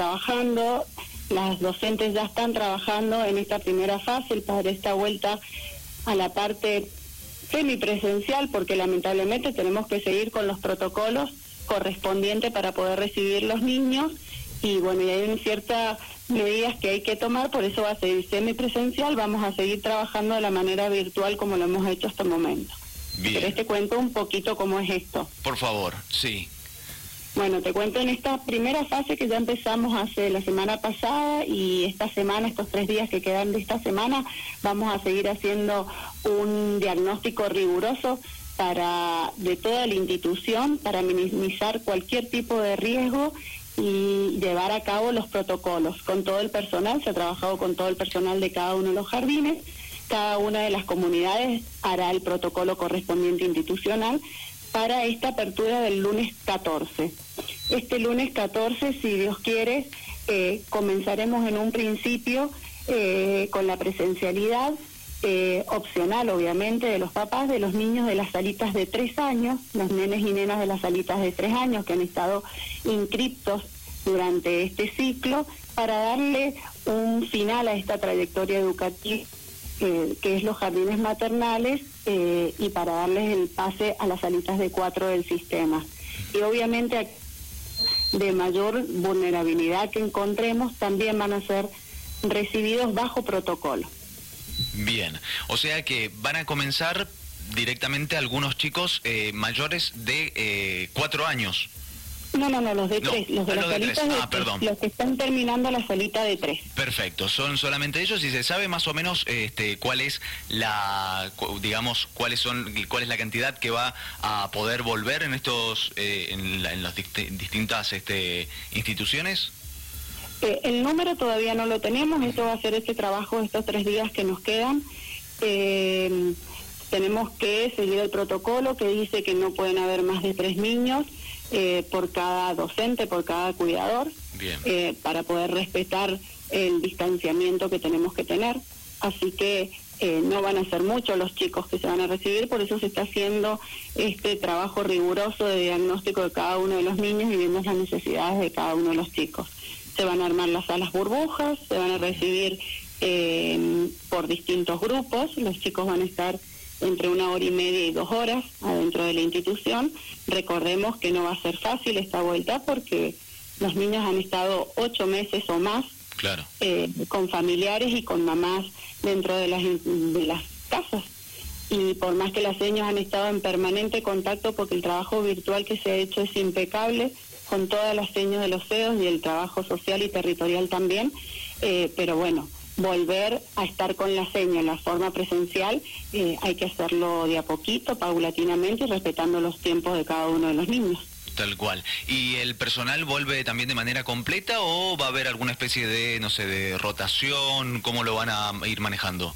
trabajando, las docentes ya están trabajando en esta primera fase para esta vuelta a la parte semipresencial, porque lamentablemente tenemos que seguir con los protocolos correspondientes para poder recibir los niños y bueno, y hay ciertas medidas que hay que tomar, por eso va a seguir semipresencial, vamos a seguir trabajando de la manera virtual como lo hemos hecho hasta el momento. Bien. Pero te cuento un poquito cómo es esto. Por favor, sí. Bueno, te cuento en esta primera fase que ya empezamos hace la semana pasada y esta semana, estos tres días que quedan de esta semana, vamos a seguir haciendo un diagnóstico riguroso para de toda la institución para minimizar cualquier tipo de riesgo y llevar a cabo los protocolos con todo el personal. Se ha trabajado con todo el personal de cada uno de los jardines. Cada una de las comunidades hará el protocolo correspondiente institucional para esta apertura del lunes 14. Este lunes 14, si Dios quiere, eh, comenzaremos en un principio eh, con la presencialidad eh, opcional, obviamente, de los papás de los niños de las salitas de tres años, los nenes y nenas de las salitas de tres años que han estado inscriptos durante este ciclo, para darle un final a esta trayectoria educativa que es los jardines maternales eh, y para darles el pase a las salitas de cuatro del sistema. Y obviamente de mayor vulnerabilidad que encontremos también van a ser recibidos bajo protocolo. Bien, o sea que van a comenzar directamente algunos chicos eh, mayores de eh, cuatro años. No, no, no, los de tres, los de las salitas de, ah, perdón. los que están terminando la salita de tres. Perfecto, son solamente ellos y se sabe más o menos este, cuál es la, digamos, cuáles son, cuál es la cantidad que va a poder volver en estos, eh, en, las distintas este, instituciones. Eh, el número todavía no lo tenemos, esto va a ser este trabajo estos tres días que nos quedan. Eh, tenemos que seguir el protocolo que dice que no pueden haber más de tres niños eh, por cada docente, por cada cuidador, eh, para poder respetar el distanciamiento que tenemos que tener. Así que eh, no van a ser muchos los chicos que se van a recibir, por eso se está haciendo este trabajo riguroso de diagnóstico de cada uno de los niños y viendo las necesidades de cada uno de los chicos. Se van a armar las salas burbujas, se van a recibir por distintos grupos, los chicos van a estar entre una hora y media y dos horas adentro de la institución. Recordemos que no va a ser fácil esta vuelta porque los niños han estado ocho meses o más claro. Eh, con familiares y con mamás dentro de las, de las casas. Y por más que las señas han estado en permanente contacto porque el trabajo virtual que se ha hecho es impecable con todas las señas de los CEOs y el trabajo social y territorial también, eh, pero bueno, volver a estar con la seña en la forma presencial, eh, hay que hacerlo de a poquito, paulatinamente, respetando los tiempos de cada uno de los niños. Tal cual. ¿Y el personal vuelve también de manera completa o va a haber alguna especie de, no sé, de rotación? ¿Cómo lo van a ir manejando?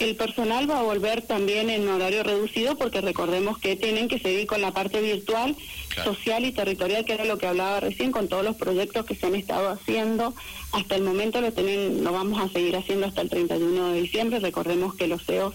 El personal va a volver también en horario reducido porque recordemos que tienen que seguir con la parte virtual, social y territorial, que era lo que hablaba recién, con todos los proyectos que se han estado haciendo. Hasta el momento lo, tienen, lo vamos a seguir haciendo hasta el 31 de diciembre. Recordemos que los CEOs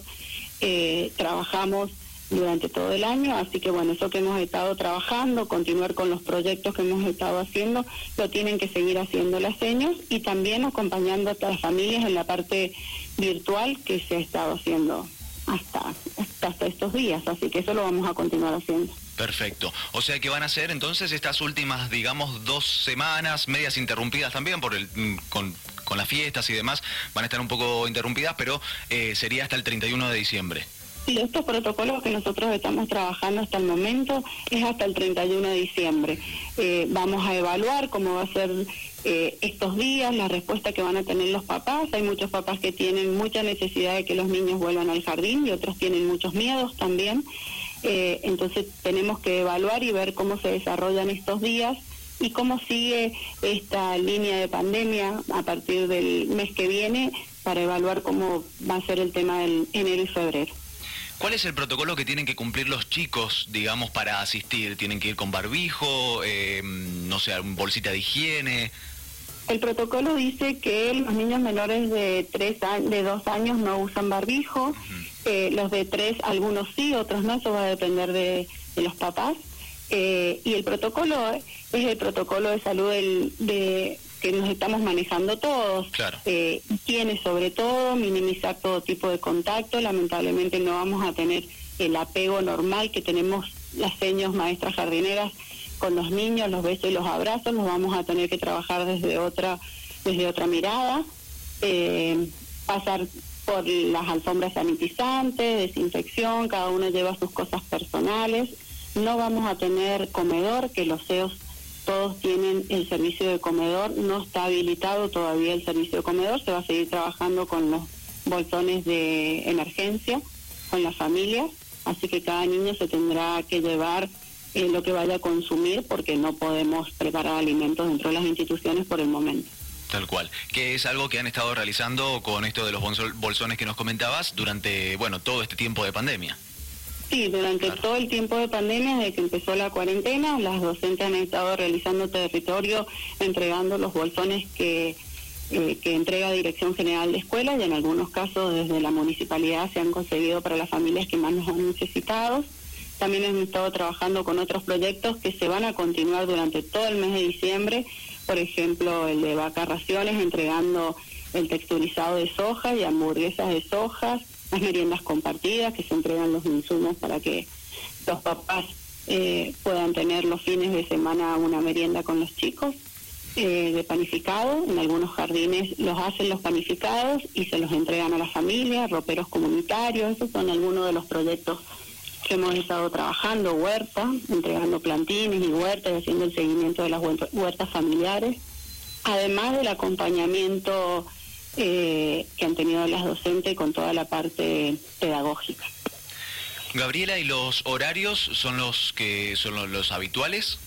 eh, trabajamos durante todo el año, así que bueno, eso que hemos estado trabajando, continuar con los proyectos que hemos estado haciendo, lo tienen que seguir haciendo las señas y también acompañando a las familias en la parte virtual que se ha estado haciendo hasta, hasta estos días, así que eso lo vamos a continuar haciendo. Perfecto. O sea que van a ser entonces estas últimas, digamos, dos semanas, medias interrumpidas también por el, mm, con, con las fiestas y demás, van a estar un poco interrumpidas, pero eh, sería hasta el 31 de diciembre. Sí, estos protocolos que nosotros estamos trabajando hasta el momento es hasta el 31 de diciembre. Eh, vamos a evaluar cómo va a ser eh, estos días, la respuesta que van a tener los papás. Hay muchos papás que tienen mucha necesidad de que los niños vuelvan al jardín y otros tienen muchos miedos también. Eh, entonces tenemos que evaluar y ver cómo se desarrollan estos días y cómo sigue esta línea de pandemia a partir del mes que viene para evaluar cómo va a ser el tema del enero y febrero. ¿Cuál es el protocolo que tienen que cumplir los chicos, digamos, para asistir? ¿Tienen que ir con barbijo, eh, no sé, bolsita de higiene? El protocolo dice que los niños menores de tres de dos años no usan barbijo, eh, los de tres algunos sí, otros no, eso va a depender de, los papás. Eh, y el protocolo es el protocolo de salud del, de que nos estamos manejando todos. Claro. Eh, tiene sobre todo minimizar todo tipo de contacto. Lamentablemente no vamos a tener el apego normal que tenemos las señas maestras jardineras con los niños, los besos y los abrazos. Los vamos a tener que trabajar desde otra, desde otra mirada. Eh, pasar por las alfombras sanitizantes, desinfección, cada uno lleva sus cosas personales. No vamos a tener comedor, que los CEOs todos tienen el servicio de comedor, no está habilitado todavía el servicio de comedor, se va a seguir trabajando con los bolsones de emergencia, con las familias, así que cada niño se tendrá que llevar eh, lo que vaya a consumir porque no podemos preparar alimentos dentro de las instituciones por el momento. Tal cual, que es algo que han estado realizando con esto de los bolsones que nos comentabas durante, bueno, todo este tiempo de pandemia. Sí, durante todo el tiempo de pandemia, desde que empezó la cuarentena, las docentes han estado realizando territorio, entregando los bolsones que, eh, que entrega Dirección General de Escuelas y en algunos casos desde la municipalidad se han conseguido para las familias que más nos han necesitado. También hemos estado trabajando con otros proyectos que se van a continuar durante todo el mes de diciembre, por ejemplo el de vaca raciones, entregando el texturizado de soja y hamburguesas de soja, las meriendas compartidas, que se entregan los insumos para que los papás eh, puedan tener los fines de semana una merienda con los chicos eh, de panificado. En algunos jardines los hacen los panificados y se los entregan a la familia, roperos comunitarios. Esos son algunos de los proyectos que hemos estado trabajando, huerta, entregando plantines y huertas y haciendo el seguimiento de las huertas familiares, además del acompañamiento eh, que han tenido las docentes con toda la parte pedagógica. Gabriela, ¿y los horarios son los que son los, habituales?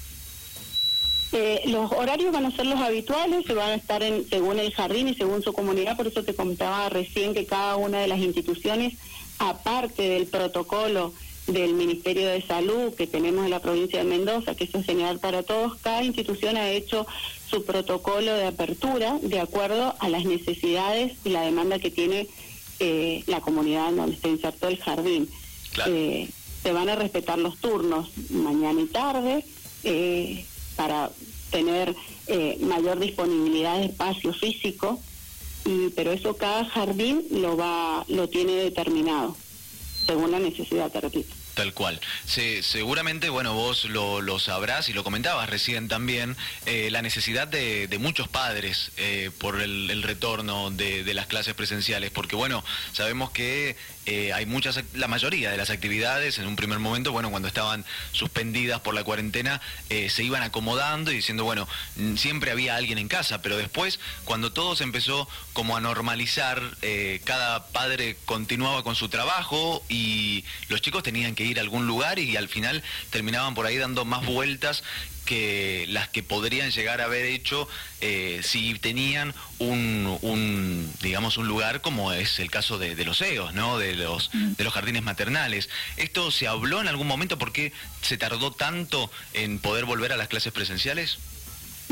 Eh, los horarios van a ser los habituales, se van a estar en, según el jardín y según su comunidad, por eso te comentaba recién que cada una de las instituciones, aparte del protocolo del Ministerio de Salud que tenemos en la provincia de Mendoza, que es general para todos, cada institución ha hecho su protocolo de apertura de acuerdo a las necesidades y la demanda que tiene eh, la comunidad en donde se insertó el jardín. Eh, se van a respetar los turnos mañana y tarde eh, para tener mayor disponibilidad de espacio físico, y, pero eso cada jardín lo va lo tiene determinado según la necesidad, te repito. Tal cual. seguramente, bueno, vos lo, sabrás y lo comentabas recién también, eh, la necesidad de, muchos padres eh, por el, retorno de, las clases presenciales, porque bueno, sabemos que eh, hay muchas, la mayoría de las actividades en un primer momento, bueno, cuando estaban suspendidas por la cuarentena, se iban acomodando y diciendo, bueno, siempre había alguien en casa, pero después, cuando todo se empezó como a normalizar, cada padre continuaba con su trabajo y los chicos tenían que ir a algún lugar y al final terminaban por ahí dando más vueltas que las que podrían llegar a haber hecho eh, si tenían un, digamos un lugar como es el caso de, los EOS, ¿no? de los de los jardines maternales. ¿Esto se habló en algún momento? ¿Por qué se tardó tanto en poder volver a las clases presenciales?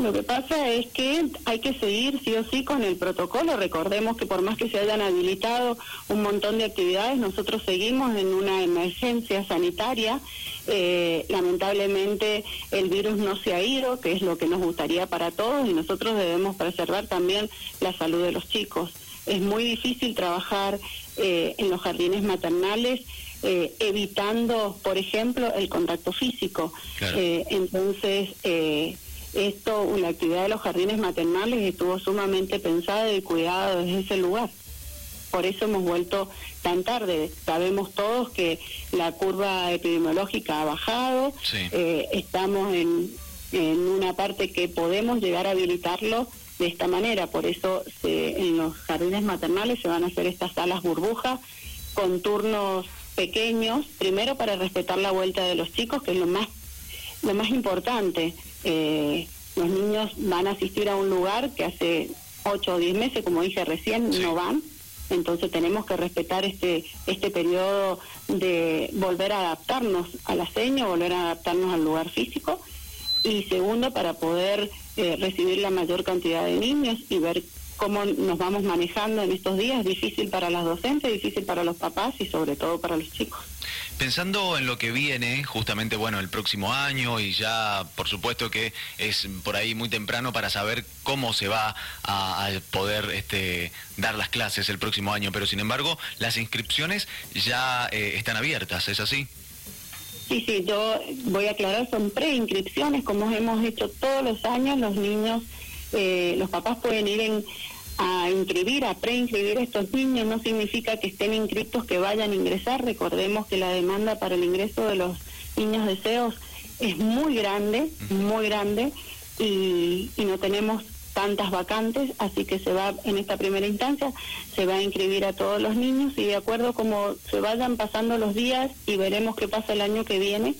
Lo que pasa es que hay que seguir sí o sí con el protocolo. Recordemos que por más que se hayan habilitado un montón de actividades, nosotros seguimos en una emergencia sanitaria. Eh, lamentablemente el virus no se ha ido, que es lo que nos gustaría para todos, y nosotros debemos preservar también la salud de los chicos. Es muy difícil trabajar eh, en los jardines maternales eh, evitando, por ejemplo, el contacto físico. entonces, esto, la actividad de los jardines maternales estuvo sumamente pensada y cuidada desde ese lugar. Por eso hemos vuelto tan tarde. Sabemos todos que la curva epidemiológica ha bajado. Eh, estamos en, en una parte que podemos llegar a habilitarlo de esta manera. Por eso en los jardines maternales se van a hacer estas salas burbujas con turnos pequeños, primero para respetar la vuelta de los chicos, que es lo más, lo más importante eh, los niños van a asistir a un lugar que hace 8 o 10 meses, como dije recién, no van. Entonces tenemos que respetar este este periodo de volver a adaptarnos a la seña, volver a adaptarnos al lugar físico. Y segundo, para poder eh, recibir la mayor cantidad de niños y ver cómo nos vamos manejando en estos días, difícil para las docentes, difícil para los papás y sobre todo para los chicos. Pensando en lo que viene, justamente, bueno, el próximo año y ya, por supuesto que es por ahí muy temprano para saber cómo se va a, poder este, dar las clases el próximo año, pero sin embargo, las inscripciones ya eh, están abiertas, ¿es así? Sí, sí, yo voy a aclarar, son preinscripciones, como hemos hecho todos los años, los niños, eh, los papás pueden ir en a inscribir, a preinscribir a estos niños, no significa que estén inscritos que vayan a ingresar. Recordemos que la demanda para el ingreso de los niños deseos es muy grande, muy grande, y, y no tenemos tantas vacantes, así que se va en esta primera instancia, se va a inscribir a todos los niños y de acuerdo como se vayan pasando los días y veremos qué pasa el año que viene,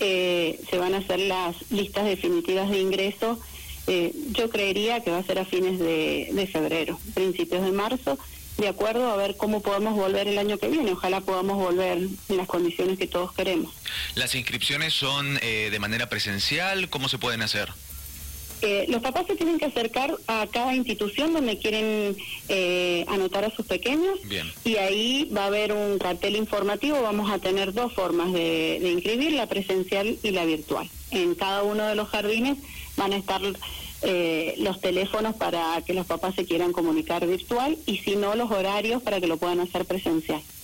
eh, se van a hacer las listas definitivas de ingreso eh, yo creería que va a ser a fines de, febrero, principios de marzo, de acuerdo a ver cómo podemos volver el año que viene. Ojalá podamos volver en las condiciones que todos queremos. ¿Las inscripciones son eh, de manera presencial? ¿Cómo se pueden hacer? Eh, los papás se tienen que acercar a cada institución donde quieren anotar a sus pequeños y ahí va a haber un cartel informativo. Vamos a tener dos formas de inscribir, la presencial y la virtual. En cada uno de los jardines van a estar eh, los teléfonos para que los papás se quieran comunicar virtual y si no los horarios para que lo puedan hacer presencial.